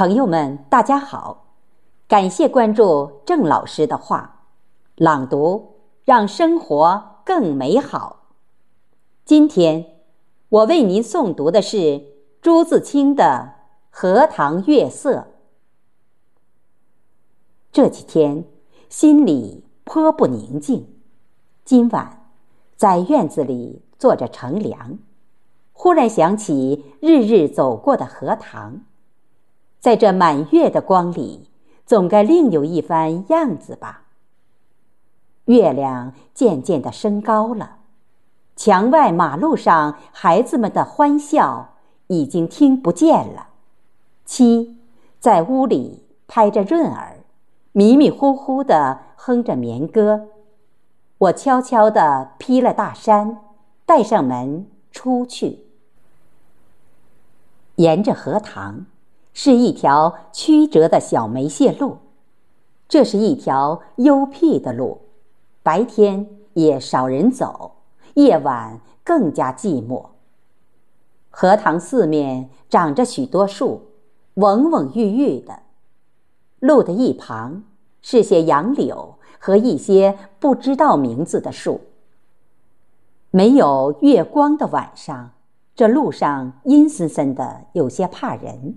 朋友们，大家好！感谢关注郑老师的话，朗读让生活更美好。今天我为您诵读的是朱自清的《荷塘月色》。这几天心里颇不宁静，今晚在院子里坐着乘凉，忽然想起日日走过的荷塘。在这满月的光里，总该另有一番样子吧。月亮渐渐的升高了，墙外马路上孩子们的欢笑已经听不见了。七在屋里拍着润儿，迷迷糊糊的哼着眠歌。我悄悄的披了大衫，带上门出去，沿着荷塘。是一条曲折的小梅屑路，这是一条幽僻的路，白天也少人走，夜晚更加寂寞。荷塘四面长着许多树，蓊蓊郁郁的。路的一旁是些杨柳和一些不知道名字的树。没有月光的晚上，这路上阴森森的，有些怕人。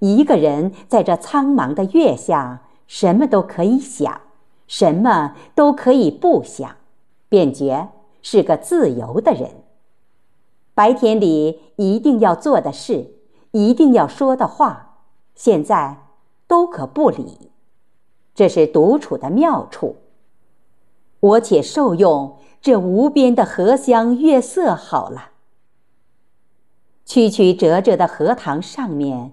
一个人在这苍茫的月下，什么都可以想，什么都可以不想，便觉是个自由的人。白天里一定要做的事，一定要说的话，现在都可不理。这是独处的妙处。我且受用这无边的荷香月色好了。曲曲折折的荷塘上面。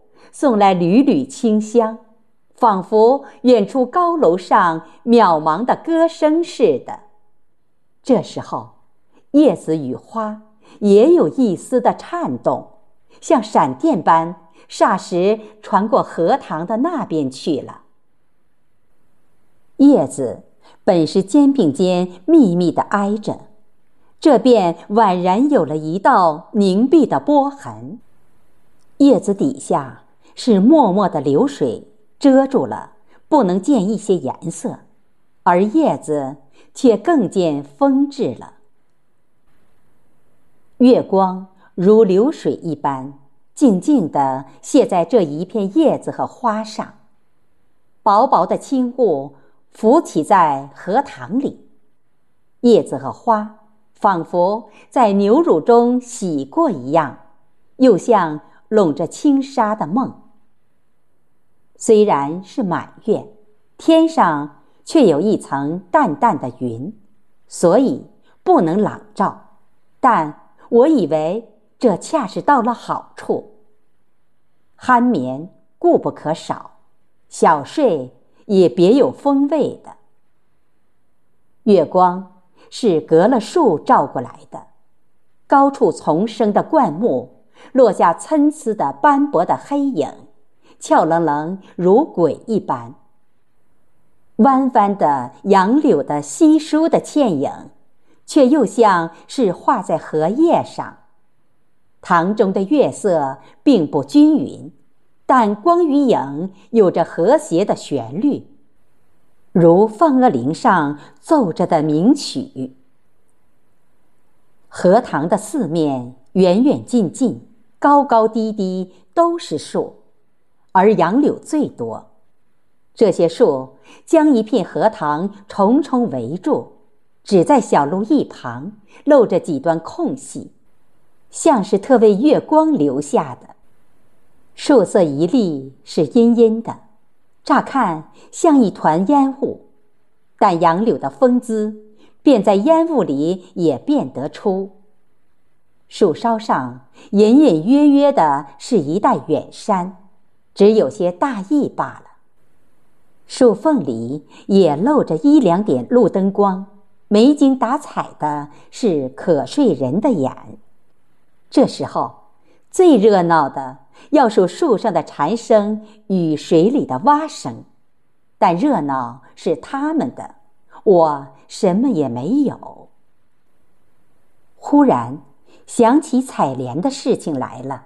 送来缕缕清香，仿佛远处高楼上渺茫的歌声似的。这时候，叶子与花也有一丝的颤动，像闪电般，霎时传过荷塘的那边去了。叶子本是肩并肩密密的挨着，这便宛然有了一道凝碧的波痕。叶子底下。是默默的流水遮住了，不能见一些颜色，而叶子却更见风致了。月光如流水一般，静静地泻在这一片叶子和花上，薄薄的青雾浮起在荷塘里，叶子和花仿佛在牛乳中洗过一样，又像笼着轻纱的梦。虽然是满月，天上却有一层淡淡的云，所以不能朗照。但我以为这恰是到了好处。酣眠固不可少，小睡也别有风味的。月光是隔了树照过来的，高处丛生的灌木落下参差的斑驳的黑影。俏愣愣如鬼一般。弯弯的杨柳的稀疏的倩影，却又像是画在荷叶上。塘中的月色并不均匀，但光与影有着和谐的旋律，如凤鹅铃上奏着的名曲。荷塘的四面，远远近近，高高低低，都是树。而杨柳最多，这些树将一片荷塘重重围住，只在小路一旁露着几段空隙，像是特为月光留下的。树色一粒是阴阴的，乍看像一团烟雾，但杨柳的风姿便在烟雾里也辨得出。树梢上隐隐约约的是一带远山，只有些大意罢了。树缝里也露着一两点路灯光，没精打采的是可睡人的眼。这时候最热闹的要数树上的蝉声与水里的蛙声，但热闹是他们的，我什么也没有。忽然。想起采莲的事情来了。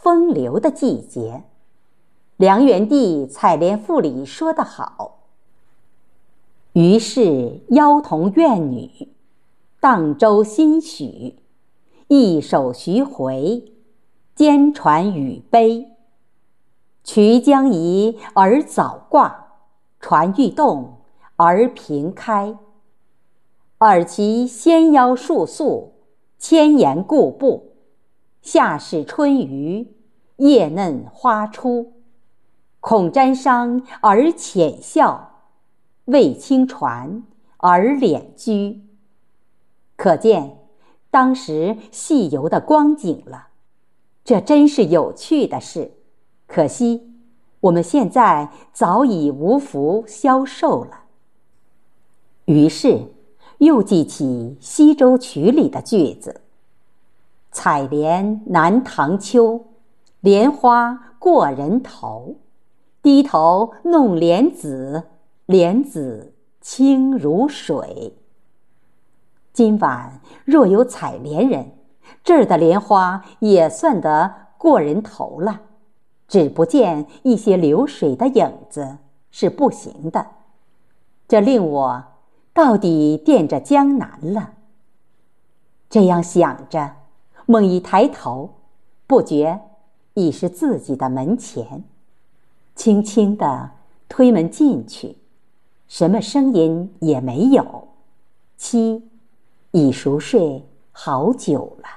风流的季节。梁元帝《采莲赋》里说得好：“于是妖童怨女，荡舟新许，一首徐回，兼传语悲。渠将移而早挂，船欲动而平开。尔其纤腰束素。”千言故步，夏始春余，叶嫩花初。恐沾裳而浅笑，未轻船而敛居。可见当时戏游的光景了。这真是有趣的事，可惜我们现在早已无福消受了。于是。又记起《西洲曲》里的句子：“采莲南塘秋，莲花过人头。低头弄莲子，莲子清如水。”今晚若有采莲人，这儿的莲花也算得过人头了，只不见一些流水的影子是不行的。这令我。到底惦着江南了。这样想着，猛一抬头，不觉已是自己的门前。轻轻的推门进去，什么声音也没有。妻已熟睡好久了。